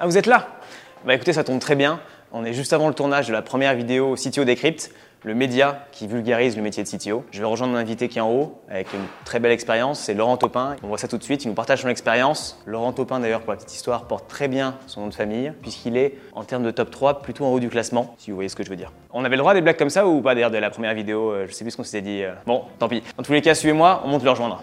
Ah, vous êtes là? Bah écoutez, ça tombe très bien. On est juste avant le tournage de la première vidéo CTO Decrypt, le média qui vulgarise le métier de CTO. Je vais rejoindre mon invité qui est en haut avec une très belle expérience, c'est Laurent Topin. On voit ça tout de suite, il nous partage son expérience. Laurent Topin d'ailleurs, pour la petite histoire, porte très bien son nom de famille puisqu'il est en termes de top 3 plutôt en haut du classement, si vous voyez ce que je veux dire. On avait le droit des blagues comme ça ou pas d'ailleurs de la première vidéo, euh, je sais plus ce qu'on s'était dit. euh. Bon, tant pis. Dans tous les cas, suivez-moi, on monte le rejoindre.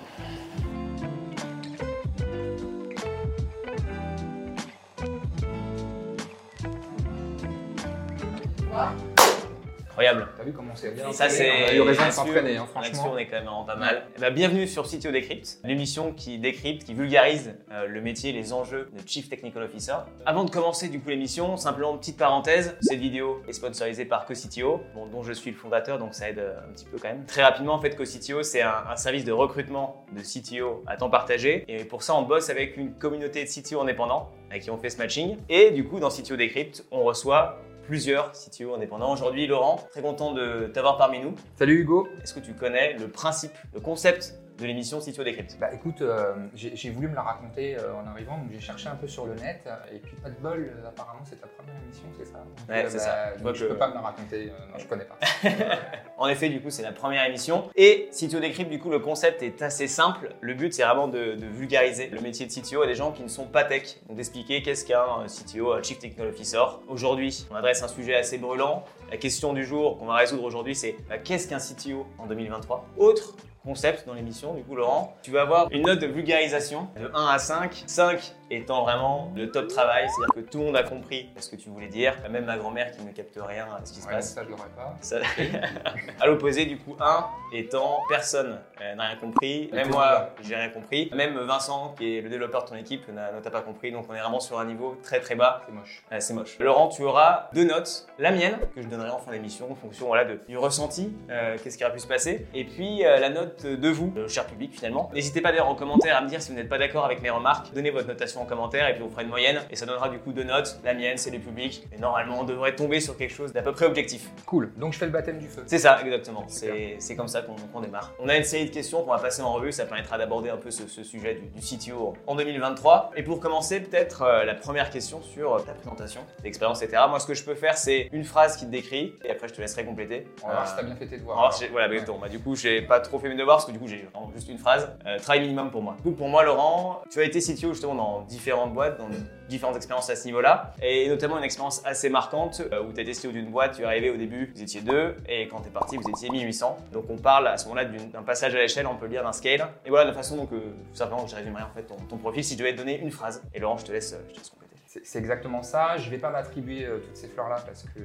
Incroyable. T'as vu comment c'est bien ça, c'est. On a eu raison de là-dessus, s'entraîner, hein, là-dessus, franchement. on est quand même vraiment pas mal. Ben, bienvenue sur CTO Decrypt, l'émission qui décrypte, qui vulgarise euh, le métier, les enjeux de Chief Technical Officer. Avant de commencer du coup l'émission, simplement petite parenthèse, cette vidéo est sponsorisée par CoCTO, bon, dont je suis le fondateur, donc ça aide euh, un petit peu quand même. Très rapidement, en fait, CoCTO, c'est un, un service de recrutement de CTO à temps partagé. Et pour ça, on bosse avec une communauté de CTO indépendants avec qui on fait ce matching. Et du coup, dans CTO Decrypt, on reçoit plusieurs CTO indépendants. Aujourd'hui, Laurent, très content de t'avoir parmi nous. Salut Hugo. Est-ce que tu connais le principe, le concept de l'émission CTO Decrypt Bah écoute, euh, j'ai voulu me la raconter euh, en arrivant, donc j'ai cherché un peu sur le net, euh, et puis pas de bol, euh, apparemment c'est ta première émission, c'est ça? Donc, Ouais, c'est ça. Je je peux pas me la raconter, non je connais pas. En effet, du coup, c'est la première émission. Et CTO Decrypt, du coup, le concept est assez simple. Le but, c'est vraiment de, vulgariser le métier de CTO à des gens qui ne sont pas tech. Donc d'expliquer qu'est-ce qu'un euh, CTO, un Chief Technical Officer. Aujourd'hui, on adresse un sujet assez brûlant. La question du jour qu'on va résoudre aujourd'hui, c'est bah, qu'est-ce qu'un CTO en 2023 Autre concept dans l'émission, du coup, Laurent, tu vas avoir une note de vulgarisation de 1 à 5. 5 étant vraiment le top travail, c'est-à-dire que tout le monde a compris ce que tu voulais dire. Même ma grand-mère qui ne capte rien à ce qui se passe. ça je l'aurais pas. Ça- à l'opposé, du coup, 1 étant personne euh, n'a rien compris. Même moi, j'ai rien compris. Même Vincent, qui est le développeur de ton équipe, n'a ne t'a pas compris. Donc, on est vraiment sur un niveau très très bas. C'est moche. Euh, c'est moche. Laurent, tu auras deux notes. La mienne, que je donnerai en fin d'émission, en fonction voilà, de- du ressenti, euh, qu'est-ce qui aurait pu se passer. Et puis euh, la note de vous, le cher public finalement. N'hésitez pas d'ailleurs en commentaire à me dire si vous n'êtes pas d'accord avec mes remarques. Donnez votre notation en commentaire et puis on fera une moyenne. Et ça donnera du coup deux notes. La mienne, c'est les publics. Et normalement, on devrait tomber sur quelque chose d'à peu près objectif. Cool, donc je fais le baptême du feu. C'est ça, exactement. C'est comme ça qu'on qu'on démarre. On a une série de questions qu'on va passer en revue. Ça permettra d'aborder un peu ce, ce sujet du, du CTO en 2023. Et pour commencer, peut-être euh, la première question sur euh, ta présentation, l'expérience, etc. Moi, ce que je peux faire, c'est une phrase qui te décrit. Et après, je te laisserai compléter. On va voir Euh, si t'as bien fait tes devoirs. alors, j'ai- voilà, bon, bah, du coup, j'ai pas trop fait mes devoirs parce que du coup, j'ai juste une phrase. Euh, travail minimum pour moi. Du coup, pour moi, Laurent, tu as été CTO justement dans différentes boîtes, dans différentes expériences à ce niveau-là, et notamment une expérience assez marquante euh, où tu as été CTO d'une boîte, tu es arrivé au début, vous étiez deux, et quand tu es parti, vous étiez 1800. Donc, on parle à ce moment-là d'un passage à l'échelle, on peut le dire d'un scale. Et voilà la façon dont, euh, simplement, je résumerai en fait ton, profil si je devais te donner une phrase. Et Laurent, je te laisse, euh, je te laisse compléter. C'est exactement ça. Je vais pas m'attribuer euh, toutes ces fleurs-là parce que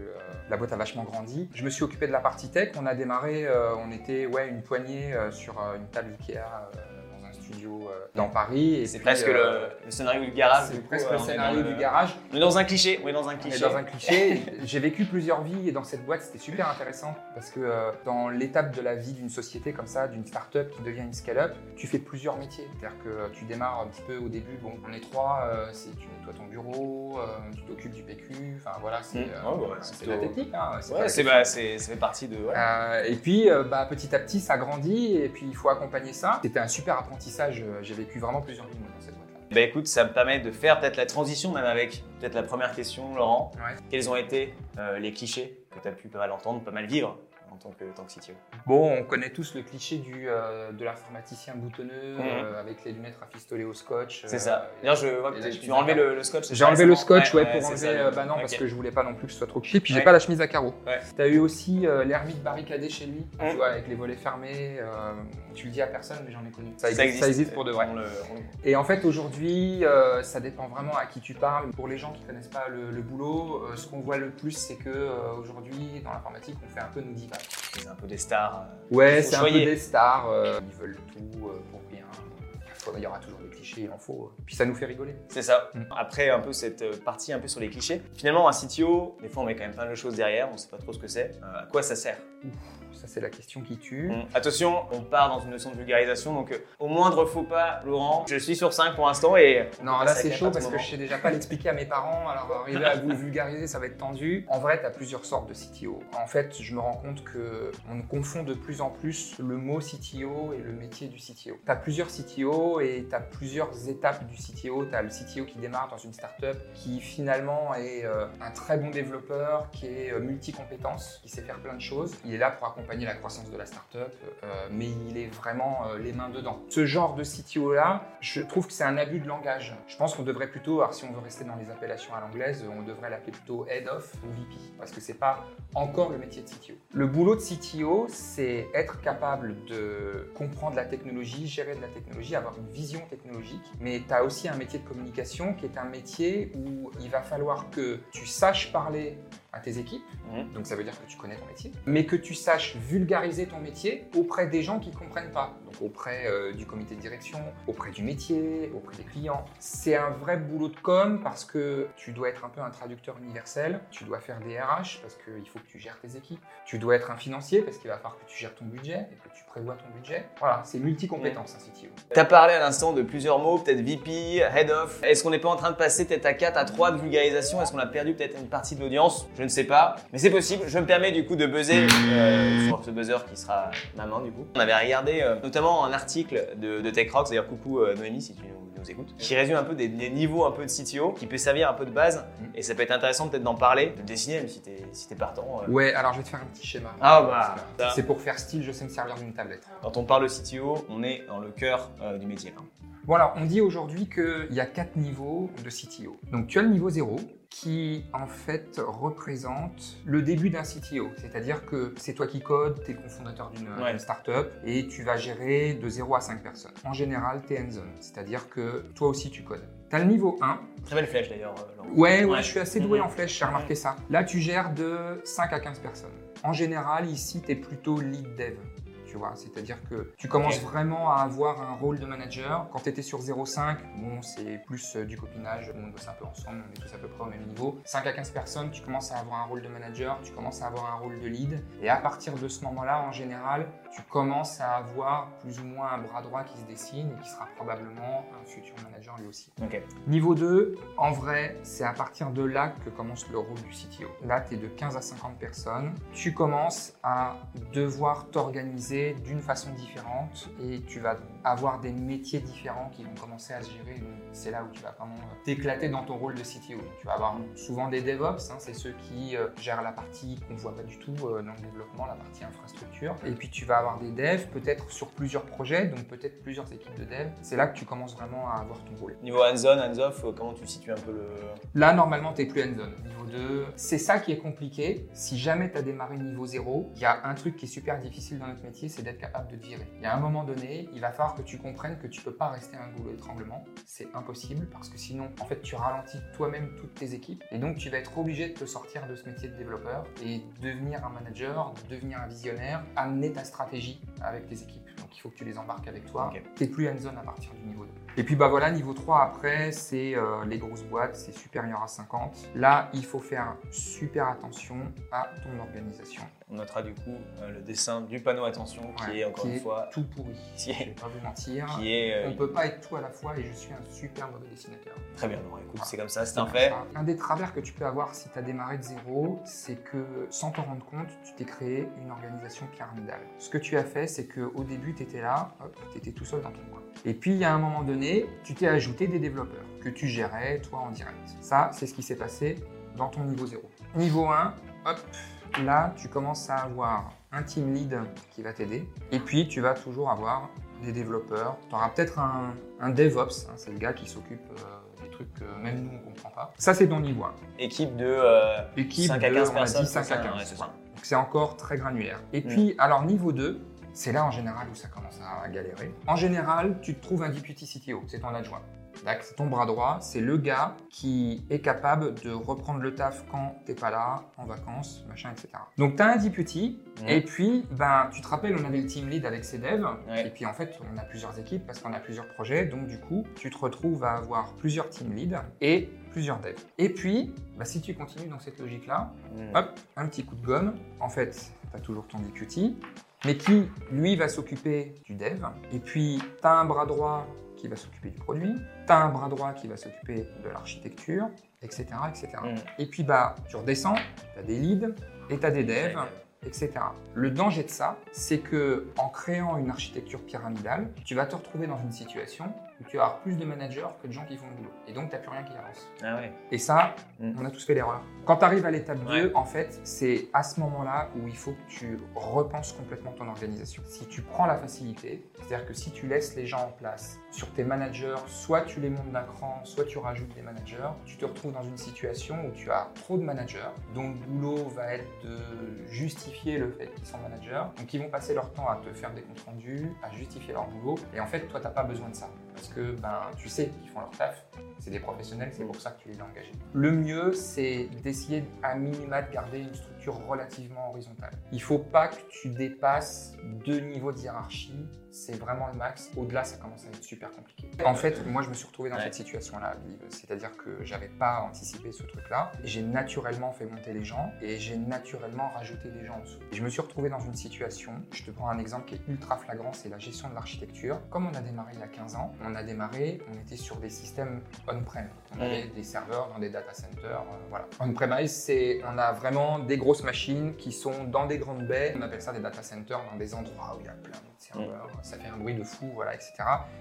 la boîte a vachement grandi. Je me suis occupé de la partie tech. On a démarré, on était ouais, une poignée sur une table Ikea studio euh, dans Paris. Et C'est presque euh, le, le scénario du garage. C'est presque euh, le est scénario du garage. On est dans un cliché, on est dans un cliché. dans un cliché. J'ai vécu plusieurs vies et dans cette boîte, c'était super intéressant parce que euh, dans l'étape de la vie d'une société comme ça, d'une start-up qui devient une scale-up, tu fais plusieurs métiers. C'est-à-dire que tu démarres un petit peu au début, bon, on est trois, euh, c'est tu nettoies ton bureau, euh, tu t'occupes du PQ, enfin voilà, c'est Mm. euh, la technique. Hein, c'est pas Ouais, c'est bah, c'est- ça fait partie de. ouais. Euh, et puis, euh, bah, petit à petit, ça grandit et puis il faut accompagner ça. C'était un super apprentissage. J'ai vécu vraiment plusieurs vies dans cette boîte-là. Bah écoute, ça me permet de faire peut-être la transition même avec peut-être la première question, Laurent. Ouais. Quels ont été euh, les clichés que tu as pu pas mal entendre, pas mal vivre en tant que, tant que CTO Bon, on connaît tous le cliché du, euh, de l'informaticien boutonneux Mhm. euh, avec les lunettes rafistolées au scotch. C'est euh, ça. D'ailleurs, je vois que tu as enlevé à le, le scotch. J'ai enlevé le scotch ouais, pour enlever. ça, euh, bah non, parce que je voulais pas non plus que ce soit trop cliché. Puis j'ai pas la chemise à carreaux. Ouais. T'as eu aussi euh, l'ermite barricadé chez lui, Mhm. tu vois, avec les volets fermés. euh, tu le dis à personne, mais j'en ai connu. Ça, Ça existe, ça existe pour de vrai. Le- Et en fait, aujourd'hui, ça dépend vraiment à qui tu parles. Pour les gens qui connaissent pas le, le boulot, ce qu'on voit le plus, c'est que aujourd'hui, dans l'informatique, on fait un peu nous divague. C'est un peu des stars. euh, Ouais, c'est un peu des stars. euh, ils veulent tout euh, pour rien. Il y aura toujours des clichés, il en faut. Puis ça nous fait rigoler. C'est ça. Après, un peu cette partie un peu sur les clichés. Finalement, un CTO, des fois, on met quand même plein de choses derrière, on sait pas trop ce que c'est. À quoi ça sert? Ça, c'est la question qui tue. Attention, on part dans une notion de vulgarisation, donc euh, au moindre faux pas, Laurent, je suis sur 5 pour l'instant et... on Non, là c'est chaud parce que je sais déjà pas l'expliquer à mes parents, alors arriver à vous vulgariser, ça va être tendu. En vrai, tu as plusieurs sortes de CTO. En fait, je me rends compte que on confond de plus en plus le mot CTO et le métier du CTO. Tu as plusieurs CTO et tu as plusieurs étapes du CTO. Tu as le CTO qui démarre dans une startup qui finalement est euh, un très bon développeur, qui est euh, multi-compétence, qui sait faire plein de choses. Il est là pour accompagner la croissance de la startup, euh, mais il est vraiment euh, les mains dedans. Ce genre de CTO là, je trouve que c'est un abus de langage. Je pense qu'on devrait plutôt, alors si on veut rester dans les appellations à l'anglaise, on devrait l'appeler plutôt head of ou VP, parce que c'est pas encore le métier de CTO. Le boulot de CTO, c'est être capable de comprendre la technologie, gérer de la technologie, avoir une vision technologique, mais tu as aussi un métier de communication qui est un métier où il va falloir que tu saches parler à tes équipes, Mhm. donc ça veut dire que tu connais ton métier, mais que tu saches vulgariser ton métier auprès des gens qui ne comprennent pas, donc auprès euh, du comité de direction, auprès du métier, auprès des clients. C'est un vrai boulot de com parce que tu dois être un peu un traducteur universel, tu dois faire des RH parce qu'il faut que tu gères tes équipes, tu dois être un financier parce qu'il va falloir que tu gères ton budget et que tu prévois ton budget. Voilà, c'est multi-compétence un CTO. T'as parlé à l'instant de plusieurs mots, peut-être VP, Head of. Est-ce qu'on n'est pas en train de passer peut-être à 4, à 3 de vulgarisation? Est-ce qu'on a perdu peut-être une partie de l'audience? Je ne sais pas, mais c'est possible. Je me permets du coup de buzzer euh, sur ce buzzer qui sera ma main du coup. On avait regardé euh, notamment un article de, de TechRox, d'ailleurs coucou euh, Noémie si tu nous, nous écoutes, qui résume un peu des, des niveaux un peu de CTO, qui peut servir un peu de base, Mm. et ça peut être intéressant peut-être d'en parler, de le dessiner même si t'es si t'es partant. euh. Ouais, alors je vais te faire un petit schéma. Ah bah. C'est pour faire style, je sais me servir d'une tablette. Quand on parle de CTO, on est dans le cœur du métier. là. Alors, on dit aujourd'hui qu'il y a quatre niveaux de CTO. Donc tu as le niveau 0 qui en fait représente le début d'un CTO. C'est-à-dire que c'est toi qui codes, tu es cofondateur d'une Ouais. startup et tu vas gérer de 0 à 5 personnes. En général, tu es hands-on, c'est-à-dire que toi aussi tu codes. Tu as le niveau 1. Très belle flèche d'ailleurs. euh. Ouais, ouais, Ouais. je suis assez doué Mhm. en flèche, j'ai remarqué ça. Là, tu gères de 5 à 15 personnes. En général, ici, tu es plutôt lead dev. Tu vois, c'est-à-dire que tu commences vraiment à avoir un rôle de manager. Quand tu étais sur 0,5, bon, c'est plus euh, du copinage, on bosse un peu ensemble, on est tous à peu près au même niveau. 5 à 15 personnes, tu commences à avoir un rôle de manager, tu commences à avoir un rôle de lead. Et à partir de ce moment-là, en général, tu commences à avoir plus ou moins un bras droit qui se dessine et qui sera probablement un futur manager lui aussi. Niveau 2, en vrai, c'est à partir de là que commence le rôle du CTO. Là, tu es de 15 à 50 personnes. Tu commences à devoir t'organiser d'une façon différente et tu vas avoir des métiers différents qui vont commencer à se gérer. Donc, C'est là où tu vas vraiment euh, t'éclater dans ton rôle de CTO. Tu vas avoir souvent des DevOps, hein, c'est ceux qui euh, gèrent la partie qu'on ne voit pas du tout euh, dans le développement, la partie infrastructure. Et puis tu vas avoir des devs, peut-être sur plusieurs projets, donc peut-être plusieurs équipes de devs. C'est là que tu commences vraiment à avoir ton rôle. Niveau hands-on, hands-off, comment tu situes un peu le. Là, normalement, tu es plus hands-on. Niveau 2, c'est ça qui est compliqué. Si jamais tu as démarré niveau 0, il y a un truc qui est super difficile dans notre métier, c'est d'être capable de virer. Il y a un moment donné, il va falloir que tu comprennes que tu peux pas rester un goulot d'étranglement. C'est impossible parce que sinon, en fait, tu ralentis toi-même toutes tes équipes. Et donc, tu vas être obligé de te sortir de ce métier de développeur et devenir un manager, devenir un visionnaire, amener ta stratégie avec tes équipes. Donc, il faut que tu les embarques avec toi. Ok. Tu plus hands-on à partir du niveau 2. Et puis bah voilà, niveau 3 après, c'est euh, les grosses boîtes, c'est supérieur à 50. Là, il faut faire super attention à ton organisation. On notera du coup euh, le dessin du panneau attention qui Ouais, est encore qui une est fois. tout pourri. Qui Je vais est, pas vous mentir. qui est euh, On peut pas être tout à la fois et je suis un super mauvais dessinateur. très bien. Laurent. écoute, Ah. c'est comme ça, c'est un fait. ça. Un des travers que tu peux avoir si tu as démarré de zéro, c'est que sans t'en rendre compte, tu t'es créé une organisation pyramidale. Ce que tu as fait, c'est qu'au début, tu étais là, tu étais tout seul dans ton coin. Et puis, a un moment donné, tu t'es ajouté des développeurs que tu gérais, toi, en direct. Ça, c'est ce qui s'est passé dans ton niveau 0. Niveau 1, hop, là, tu commences à avoir un team lead qui va t'aider. Et puis, tu vas toujours avoir des développeurs. Tu auras peut-être un, un DevOps, hein, c'est le gars qui s'occupe euh, des trucs que même nous, on ne comprend pas. Ça, c'est ton niveau 1. Équipe de euh, Équipe 5 à de, 15 on a personnes. dit 5 à c'est ça, 15. ouais, c'est ça. Donc c'est encore très granulaire. Et Mm. puis, alors niveau 2, c'est là en général où ça commence à galérer. En général, tu te trouves un deputy CTO, c'est ton adjoint. C'est ton bras droit, c'est le gars qui est capable de reprendre le taf quand t'es pas là, en vacances, machin, etc. Donc tu as un deputy, et puis ben, tu te rappelles, on avait le team lead avec ses devs, Ouais. et puis en fait on a plusieurs équipes parce qu'on a plusieurs projets, donc du coup tu te retrouves à avoir plusieurs team leads et plusieurs devs. Et puis, bah, si tu continues dans cette logique-là, Mm. hop, un petit coup de gomme. En fait, tu as toujours ton deputy, mais qui, lui, va s'occuper du dev. Et puis, tu as un bras droit qui va s'occuper du produit, tu as un bras droit qui va s'occuper de l'architecture, etc. etc. Mm. Et puis, bah, tu redescends, tu as des leads et tu as des devs, etc. Le danger de ça, c'est que en créant une architecture pyramidale, tu vas te retrouver dans une situation où tu vas avoir plus de managers que de gens qui font le boulot. Et donc, tu n'as plus rien qui avance. Ah ouais. Et ça, Mm. on a tous fait l'erreur. Quand tu arrives à l'étape 2, Ouais. en fait, c'est à ce moment-là où il faut que tu repenses complètement ton organisation. Si tu prends la facilité, c'est-à-dire que si tu laisses les gens en place sur tes managers, soit tu les montes d'un cran, soit tu rajoutes des managers, tu te retrouves dans une situation où tu as trop de managers, dont le boulot va être de justifier le fait qu'ils sont managers. Donc ils vont passer leur temps à te faire des comptes rendus, à justifier leur boulot. Et en fait, toi, tu n'as pas besoin de ça. Parce que ben, tu sais qu'ils font leur taf, c'est des professionnels, c'est pour ça que tu les as engagés. Le mieux, c'est d'essayer à minima de garder une structure relativement horizontale. Il faut pas que tu dépasses deux niveaux de hiérarchie, c'est vraiment le max. Au-delà, ça commence à être super compliqué. En fait, moi, je me suis retrouvé dans Ouais. cette situation-là, c'est-à-dire que j'avais pas anticipé ce truc-là. J'ai naturellement fait monter les gens et j'ai naturellement rajouté des gens en dessous. Je me suis retrouvé dans une situation, je te prends un exemple qui est ultra flagrant, c'est la gestion de l'architecture. Comme on a démarré il y a 15 ans, on a démarré, on était sur des systèmes on-prem. On avait des serveurs dans des data centers, euh, voilà. On-premise, c'est, on a vraiment des grosses machines qui sont dans des grandes baies. On appelle ça des data centers dans des endroits où il y a plein d'autres serveurs. Ça fait un bruit de fou, voilà, etc.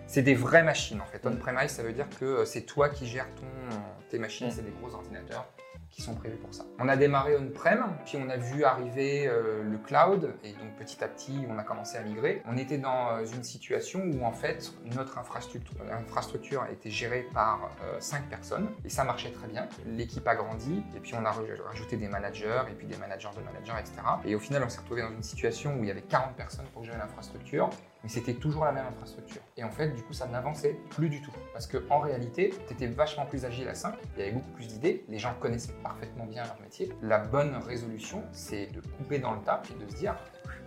C'est des vraies machines en fait. On-premise, ça veut dire que euh, c'est toi qui gères ton, tes machines, Mm. c'est des gros ordinateurs qui sont prévus pour ça. On a démarré on-prem, puis on a vu arriver euh, le cloud, et donc petit à petit, on a commencé à migrer. On était dans euh, une situation où en fait, notre infrastructure, était gérée par 5 personnes, et ça marchait très bien. L'équipe a grandi, et puis on a raj- rajouté des managers, et puis des managers de managers, etc. Et au final, on s'est retrouvé dans une situation où il y avait 40 personnes pour gérer l'infrastructure, mais c'était toujours la même infrastructure. Et en fait, du coup, ça n'avançait plus du tout. Parce qu'en réalité, tu étais vachement plus agile à 5, il y avait beaucoup plus d'idées, les gens connaissaient parfaitement bien leur métier. La bonne résolution, c'est de couper dans le tas et de se dire,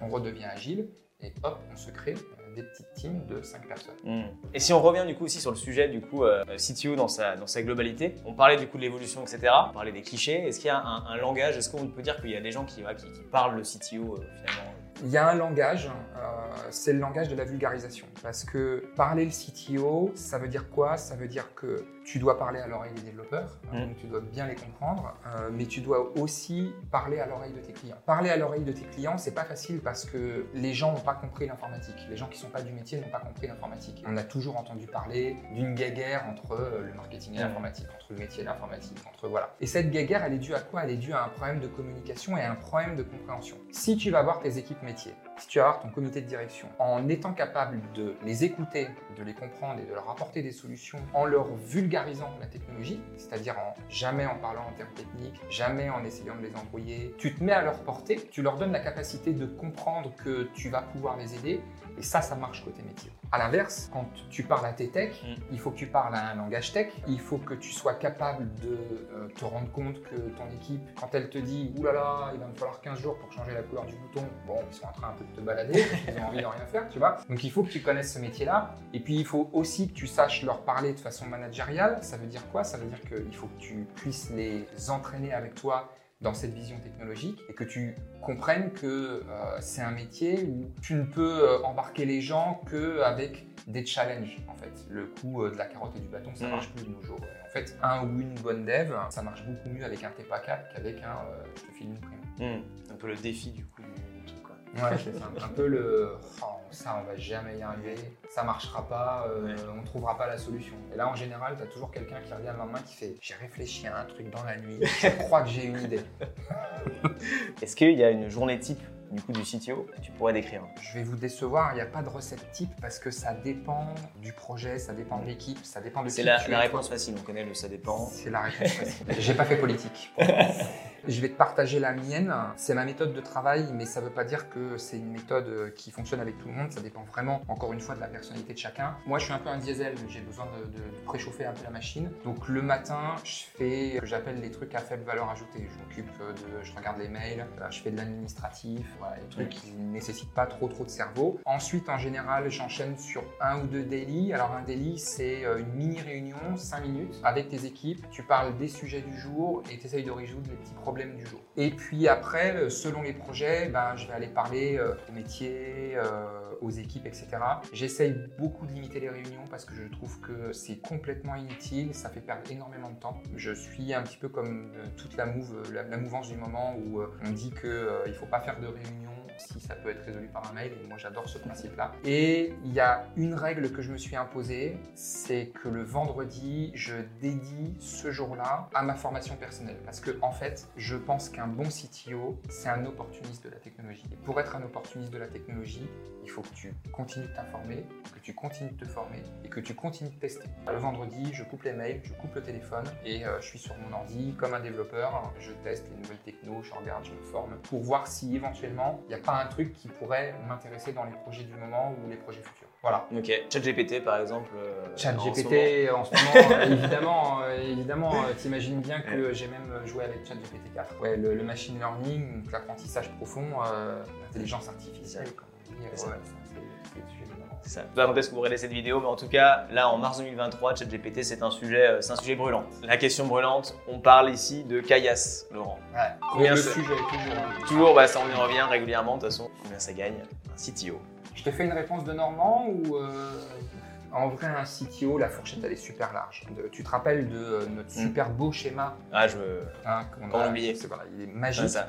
on redevient agile, et hop, on se crée euh, des petites teams de 5 personnes. Mm. Et si on revient du coup aussi sur le sujet du coup euh, CTO dans sa, dans sa globalité, on parlait du coup de l'évolution, etc. On parlait des clichés. Est-ce qu'il y a un, langage Est-ce qu'on peut dire qu'il y a des gens qui, qui parlent le CTO euh, finalement Il y a un langage, euh, c'est le langage de la vulgarisation. Parce que parler le CTO, ça veut dire quoi? Ça veut dire que tu dois parler à l'oreille des développeurs, hein, Mm. donc tu dois bien les comprendre, euh, mais tu dois aussi parler à l'oreille de tes clients. Parler à l'oreille de tes clients, c'est pas facile parce que les gens n'ont pas compris l'informatique. Les gens qui sont pas du métier n'ont pas compris l'informatique. On a toujours entendu parler d'une guéguerre entre euh, le marketing et Mm. l'informatique, entre le métier et l'informatique, entre voilà. Et cette guéguerre, elle est due à quoi? Elle est due à un problème de communication et à un problème de compréhension. Si tu vas voir tes équipes métiers, si tu vas voir ton comité de direction, en étant capable de les écouter, de les comprendre et de leur apporter des solutions, en leur vulgarisant la technologie, c'est-à-dire en jamais en parlant en termes techniques, jamais en essayant de les embrouiller, tu te mets à leur portée, tu leur donnes la capacité de comprendre que tu vas pouvoir les aider, et ça, ça marche côté métier. À l'inverse, quand tu parles à tes techs, Mm. il faut que tu parles à un langage tech, il faut que tu sois capable de euh, te rendre compte que ton équipe, quand elle te dit « Ouh là là, il va me falloir 15 jours pour changer la couleur du bouton », bon, ils sont en train un peu de te balader, ils ont envie de rien faire, tu vois. Donc il faut que tu connaisses ce métier-là, et puis il faut aussi que tu saches leur parler de façon managériale. Ça veut dire quoi? Ça veut dire qu'il faut que tu puisses les entraîner avec toi dans cette vision technologique et que tu comprennes que euh, c'est un métier où tu ne peux euh, embarquer les gens qu'avec des challenges en fait. Le coup euh, de la carotte et du bâton, ça Mhm. marche plus de nos jours. En fait, un ou une bonne dev, ça marche beaucoup mieux avec un TPA 4 qu'avec un je te file une prime. Mm. Un peu le défi du coup du. Ouais, c'est ça. Un peu le oh, ça, on va jamais y arriver, ça marchera pas, euh, Ouais. on trouvera pas la solution. Et là, en général, tu as toujours quelqu'un qui revient le lendemain qui fait J'ai réfléchi à un truc dans la nuit, je crois que j'ai une idée. Est-ce qu'il y a une journée type du coup du CTO que tu pourrais décrire? Je vais vous décevoir, il n'y a pas de recette type parce que ça dépend du projet, ça dépend de l'équipe, ça dépend de C'est la, réponse facile, on connaît le ça dépend. C'est la réponse facile. J'ai pas fait politique. Je vais te partager la mienne. C'est ma méthode de travail, mais ça ne veut pas dire que c'est une méthode euh, qui fonctionne avec tout le monde. Ça dépend vraiment, encore une fois, de la personnalité de chacun. Moi, je suis un peu un diesel. J'ai besoin de, préchauffer un peu la machine. Donc, le matin, je fais j'appelle les trucs à faible valeur ajoutée. Je m'occupe de, je regarde les mails, euh, je fais de l'administratif, voilà, des trucs qui ne nécessitent pas trop trop de cerveau. Ensuite, en général, j'enchaîne sur un ou deux daily. Alors, un daily, c'est euh, une mini réunion, 5 minutes, avec tes équipes. Tu parles des sujets du jour et tu essayes de résoudre les petits problèmes du jour. Et puis après, euh, selon les projets, ben, je vais aller parler euh, au métier, aux équipes, etc. J'essaye beaucoup de limiter les réunions parce que je trouve que c'est complètement inutile, ça fait perdre énormément de temps. Je suis un petit peu comme toute la, move, la, mouvance du moment où on dit qu'il ne faut pas faire de réunions si ça peut être résolu par un mail. Moi, j'adore ce principe-là. Et il y a une règle que je me suis imposée, c'est que le vendredi, je dédie ce jour-là à ma formation personnelle. Parce que, en fait, je pense qu'un bon CTO, c'est un opportuniste de la technologie. Et pour être un opportuniste de la technologie, il faut que tu continues de t'informer, que tu continues de te former et que tu continues de tester. Le vendredi, je coupe les mails, je coupe le téléphone et euh, je suis sur mon ordi comme un développeur. Je teste les nouvelles techno, je regarde, je me forme pour voir si éventuellement il n'y a pas un truc qui pourrait m'intéresser dans les projets du moment ou les projets futurs. Voilà. Ok. ChatGPT par exemple. Euh, ChatGPT en ce moment, euh, évidemment, euh, évidemment, t'imagines bien que j'ai même joué avec ChatGPT 4. Ouais, le, machine learning, l'apprentissage profond, l'intelligence artificielle, comme on dit. c'est ça. Peu est-ce que vous regardez cette vidéo, mais en tout cas, là, en mars 2023, ChatGPT, c'est un sujet, c'est un sujet brûlant. La question brûlante, on parle ici de caillasse, Laurent. Ouais. Combien le sujet, toujours. Toujours, bah, ça, on y revient régulièrement, de toute façon. Combien ça gagne un CTO je te fais une réponse de Normand ou euh, en vrai un CTO, la fourchette elle est super large. tu te rappelles de euh, notre hmm. super beau schéma? Ah je veux. Hein, C'est voilà, il est magique. ça.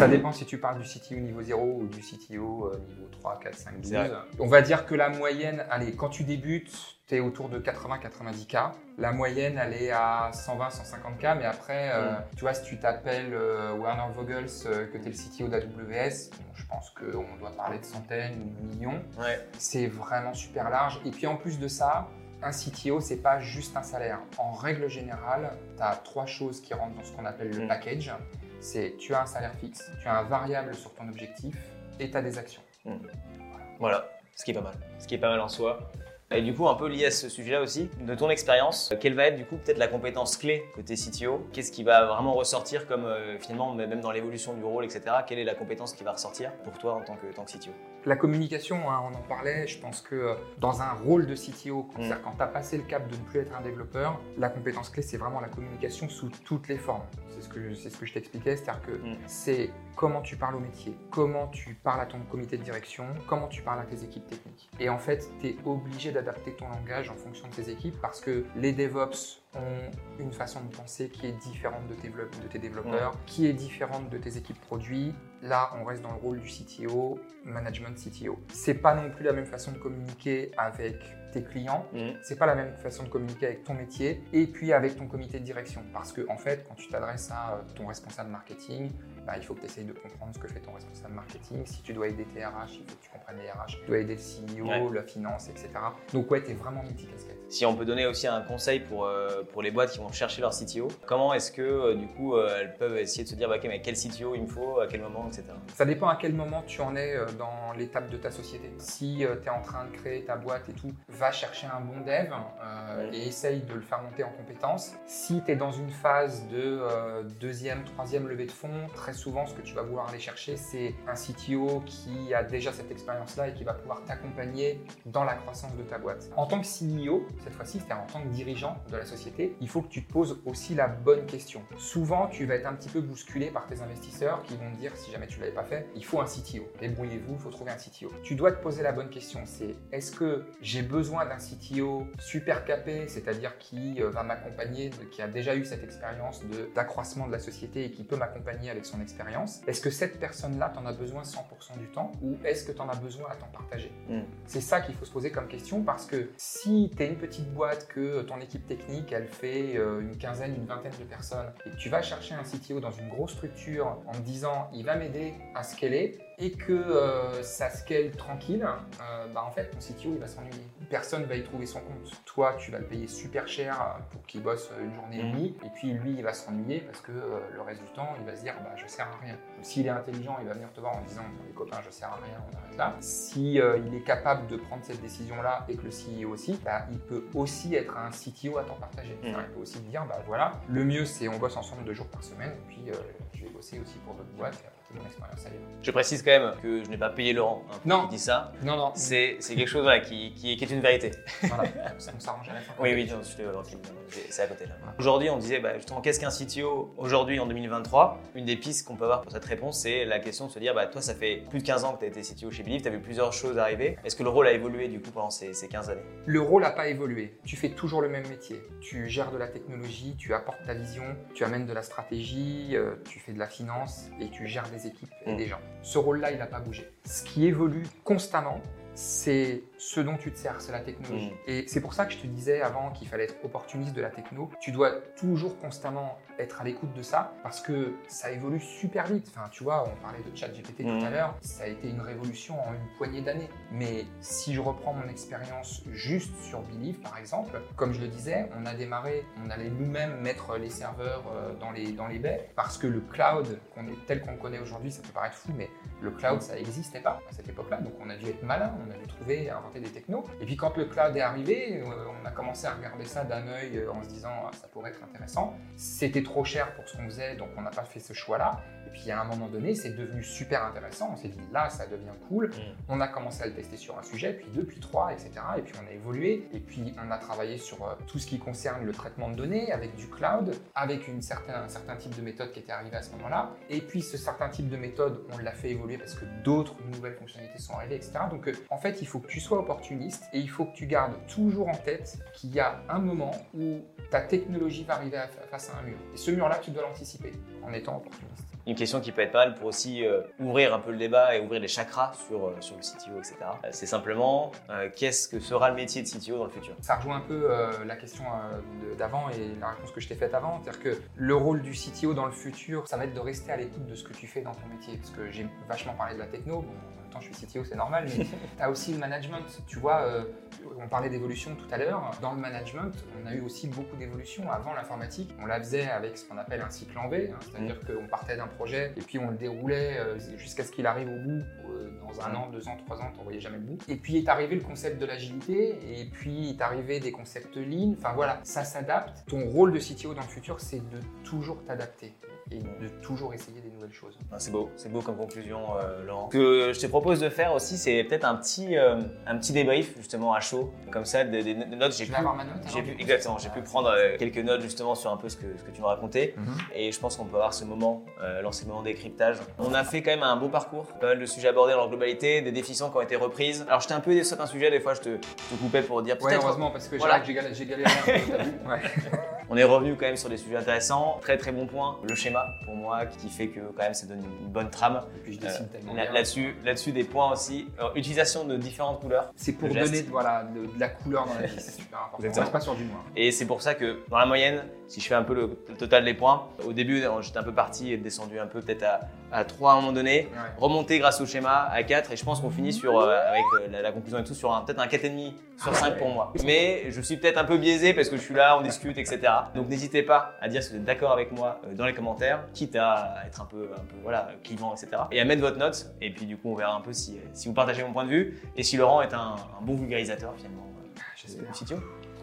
Ça. dépend si tu parles du CTO niveau 0 ou du CTO euh, niveau 3, 4, 5, 12. On va dire que la moyenne, allez, quand tu débutes, autour de 80-90K. La moyenne, elle est à 120-150K, mais après, euh, tu vois, si tu t'appelles euh, Werner Vogels, euh, que tu es le CTO d'AWS, je pense qu'on doit parler de centaines ou de millions. C'est vraiment super large. Et puis en plus de ça, un CTO, c'est pas juste un salaire. En règle générale, tu as trois choses qui rentrent dans ce qu'on appelle le mm. C'est tu as un salaire fixe, tu as un variable sur ton objectif et tu as des actions. Mm. Voilà, ce qui est pas mal. Ce qui est pas mal en soi. Et du coup, un peu lié à ce sujet-là aussi, de ton expérience, quelle va être du coup peut-être la compétence clé côté CTO Qu'est-ce qui va vraiment ressortir comme euh, finalement, même dans l'évolution du rôle, etc. Quelle est la compétence qui va ressortir pour toi en tant que, tant que CTO La communication, hein, on en parlait, je pense que euh, dans un rôle de CTO, mm. quand tu as passé le cap de ne plus être un développeur, la compétence clé, c'est vraiment la communication sous toutes les formes. C'est ce que, ce que je t'expliquais, c'est-à-dire que mm. c'est comment tu parles au métier, comment tu parles à ton comité de direction, comment tu parles à tes équipes techniques. Et en fait, tu es obligé d'adapter ton langage en fonction de tes équipes parce que les DevOps ont une façon de penser qui est différente de tes, de tes développeurs, qui est différente de tes équipes produits. Là, on reste dans le rôle du CTO, management CTO. C'est pas non plus la même façon de communiquer avec tes clients, mm. c'est pas la même façon de communiquer avec ton métier et puis avec ton comité de direction. Parce que en fait, quand tu t'adresses à ton responsable marketing, bah, il faut que tu essayes de comprendre ce que fait ton responsable marketing. Si tu dois aider tes RH, il faut que tu comprennes les RH. Tu dois aider le CEO, la finance, etc. Donc ouais, tu es vraiment multi-casquette. Si on peut donner aussi un conseil pour, euh, pour les boîtes qui vont chercher leur CTO, comment est-ce que euh, du coup euh, elles peuvent essayer de se dire bah, ok mais quel CTO il me faut, à quel moment, etc. Ça dépend à quel moment tu en es dans l'étape de ta société. Si tu es en train de créer ta boîte et tout, va chercher un bon dev et essaye de le faire monter en compétences. Si tu es dans une phase de deuxième, troisième levée de fonds, très souvent ce que tu vas vouloir aller chercher c'est un CTO qui a déjà cette expérience-là et qui va pouvoir t'accompagner dans la croissance de ta boîte. En tant que CEO, cette fois-ci, c'est en tant que dirigeant de la société, il faut que tu te poses aussi la bonne question. Souvent, tu vas être un petit peu bousculé par tes investisseurs qui vont te dire, si jamais tu ne l'avais pas fait, il faut un CTO. Débrouillez-vous, il faut trouver un CTO. Tu dois te poser la bonne question, c'est est-ce que j'ai besoin d'un CTO super capé, c'est-à-dire qui euh, va m'accompagner, qui a déjà eu cette expérience d'accroissement de, la société et qui peut m'accompagner avec son expérience Est-ce que cette personne-là, t'en as besoin 100% du temps ou est-ce que tu en as besoin à temps partagé hmm. C'est ça qu'il faut se poser comme question parce que si tu es une petite petite boîte que ton équipe technique, elle fait euh, une quinzaine, une vingtaine de personnes, et tu vas chercher un CTO dans une grosse structure en te disant il va m'aider à scaler, et que euh, ça scale tranquille, euh, bah en fait ton CTO il va s'ennuyer. Personne va y trouver son compte. Toi tu vas le payer super cher euh, pour qu'il bosse une journée et demie et puis lui il va s'ennuyer parce que euh, le reste du temps il va se dire bah je sers à rien. S'il est intelligent il va venir te voir en disant les copains je sers à rien on arrête là. Si euh, il est capable de prendre cette décision là et que le CEO aussi, bah, il peut aussi être un CTO à temps partagé. Mhm. Il peut aussi te dire bah voilà le mieux c'est on bosse ensemble deux jours par semaine et puis euh, je vais bosser aussi pour d'autres boîtes et mon expérience ailleurs. Je précise quand même que je n'ai pas payé Laurent hein, Non. qui dit ça. Non non C'est quelque chose voilà, qui, qui, qui est une vérité. voilà ça on s'arrange à la fin. Oui, oui, non, je te gentil, c'est à côté là. Voilà. Aujourd'hui, on disait bah, justement, qu'est-ce qu'un CTO aujourd'hui en 2023 Une des pistes qu'on peut avoir pour cette réponse, c'est la question de se dire, bah, toi, ça fait plus de 15 ans que tu as été CTO chez Believe, tu as vu plusieurs choses arriver. Est-ce que le rôle a évolué du coup pendant ces, ces 15 années? Le rôle n'a pas évolué. Tu fais toujours le même métier. Tu gères de la technologie, tu apportes ta vision, tu amènes de la stratégie, euh, tu fais de la finance et tu gères des équipes et Mm. des gens. Ce rôle-là, il n'a pas bougé. Ce qui évolue constamment, c'est ce dont tu te sers, c'est la technologie. Mm. Et c'est pour ça que je te disais avant qu'il fallait être opportuniste de la techno. Tu dois toujours constamment être à l'écoute de ça parce que ça évolue super vite. Enfin, tu vois, on parlait de ChatGPT Mm. tout à l'heure, ça a été une révolution en une poignée d'années. Mais si je reprends mon expérience juste sur Believe, par exemple, comme je le disais, on a démarré, on allait nous-mêmes mettre les serveurs euh, dans les, dans les baies parce que le cloud, est, tel qu'on le connaît aujourd'hui, ça peut paraître fou, mais le cloud, ça n'existait pas à cette époque-là. Donc on a dû être malin, on a dû trouver, inventer des technos. Et puis quand le cloud est arrivé, euh, on a commencé à regarder ça d'un œil euh, en se disant ah, ça pourrait être intéressant. C'était trop cher pour ce qu'on faisait, donc on n'a pas fait ce choix-là. Et puis à un moment donné, c'est devenu super intéressant. On s'est dit là, ça devient cool. On a commencé à le tester sur un sujet, puis deux, puis trois, etc. Et puis on a évolué. Et puis on a travaillé sur euh, tout ce qui concerne le traitement de données avec du cloud, avec une certaine, un certain type de méthode qui était arrivé à ce moment-là. Et puis ce certain type de méthode, on l'a fait évoluer parce que d'autres nouvelles fonctionnalités sont arrivées, etc. Donc en fait, il faut que tu sois opportuniste et il faut que tu gardes toujours en tête qu'il y a un moment où ta technologie va arriver à- face à un mur. Et ce mur-là, tu dois l'anticiper en étant opportuniste. Une question qui peut être pas mal pour aussi euh, ouvrir un peu le débat et ouvrir les chakras sur, euh, sur le CTO, etc. Euh, c'est simplement, qu'est-ce que sera le métier de CTO dans le futur? Ça rejoint un peu la question d'avant et la réponse que je t'ai faite avant. C'est-à-dire que le rôle du CTO dans le futur, ça va être de rester à l'écoute de ce que tu fais dans ton métier. Parce que j'ai vachement parlé de la techno. Bon, temps, je suis CTO, c'est normal, mais tu as aussi le management. Tu vois, euh, on parlait d'évolution tout à l'heure. Dans le management, on a eu aussi beaucoup d'évolution. Avant l'informatique, on la faisait avec ce qu'on appelle un cycle en V, hein, c'est-à-dire qu'on partait d'un projet et puis on le déroulait euh, jusqu'à ce qu'il arrive au bout. euh, dans un an, deux ans, trois ans, tu voyais jamais le bout. Et puis est arrivé le concept de l'agilité, et puis est arrivé des concepts lean. Enfin voilà, ça s'adapte. Ton rôle de CTO dans le futur, c'est de toujours t'adapter et de toujours essayer des nouvelles choses. Ah, C'est beau, c'est beau comme conclusion, euh, Laurent. Ce que je te propose de faire aussi, c'est peut-être un petit, euh, un petit débrief justement à chaud, comme ça, des, des notes. J'ai pu, avoir ma note j'ai alors pu, exactement, j'ai pu prendre euh, quelques notes justement sur un peu ce que, ce que tu me racontais. Mhm. Et je pense qu'on peut avoir ce moment, euh, lancer le moment décryptage. On a fait quand même un beau parcours, pas mal de sujets abordés dans leur globalité, des définitions qui ont été reprises. Alors j'étais un peu déçu d'un sujet, des fois je te, je te coupais pour dire Ouais, heureusement, parce que Voilà. j'ai galéré, j'ai galéré un peu, t'as vu Ouais. On est revenu quand même sur des sujets intéressants. Très très bon point. Le schéma pour moi qui fait que quand même ça donne une bonne trame. Et puis je Euh, dessine tellement bien. Là-dessus, là-dessus des points aussi. Alors, utilisation de différentes couleurs. C'est pour donner voilà, de, de la couleur dans la vie, c'est super important. On Exactement. reste pas sur du noir. Et c'est pour ça que dans la moyenne, si je fais un peu le, le total des points, au début j'étais un peu parti et descendu un peu peut-être à, à 3 à un moment donné. Ouais. Remonter grâce au schéma à 4 et je pense qu'on finit sur, euh, avec euh, la, la conclusion et tout sur un- peut-être un 4,5 sur 5 pour moi. Mais je suis peut-être un peu biaisé parce que je suis là, on discute, etc. Donc n'hésitez pas à dire si vous êtes d'accord avec moi euh, dans les commentaires, quitte à être un peu, un peu voilà, clivant, etc. Et à mettre votre note et puis du coup on verra un peu si, si vous partagez mon point de vue et si Laurent est un, un bon vulgarisateur finalement. euh, J'espère.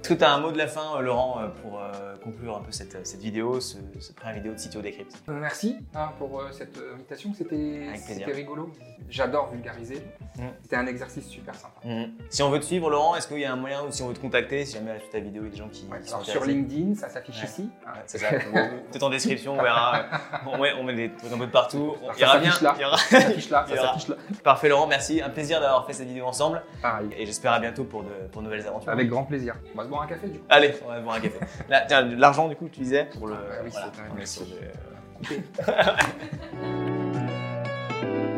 Est-ce que tu as un mot de la fin, euh, Laurent, euh, pour euh, conclure un peu cette, cette vidéo, ce- cette première vidéo de CTO Decrypt? Merci hein, pour cette invitation, c'était rigolo. J'adore vulgariser. Mm. C'était un exercice super sympa. Si on veut te suivre, Laurent, est-ce qu'il y a un moyen ou si on veut te contacter, si jamais sur ta vidéo il y a des gens qui, Ouais, qui sont sur LinkedIn, ça s'affiche Ouais. ici. hein. Ouais, C'est ça. Peut-être en description, on verra. On met, on met des trucs un peu de partout. On, ça s'affiche là. Ça s'affiche là, là. Parfait, Laurent, merci. Un plaisir d'avoir fait cette vidéo ensemble. Pareil. Et j'espère à bientôt pour de, pour nouvelles aventures. Avec grand plaisir. On va se boire un café du coup. Allez, on va boire un café. Là, tiens, l'argent, du coup, tu disais pour le. Ah oui, voilà, c'est un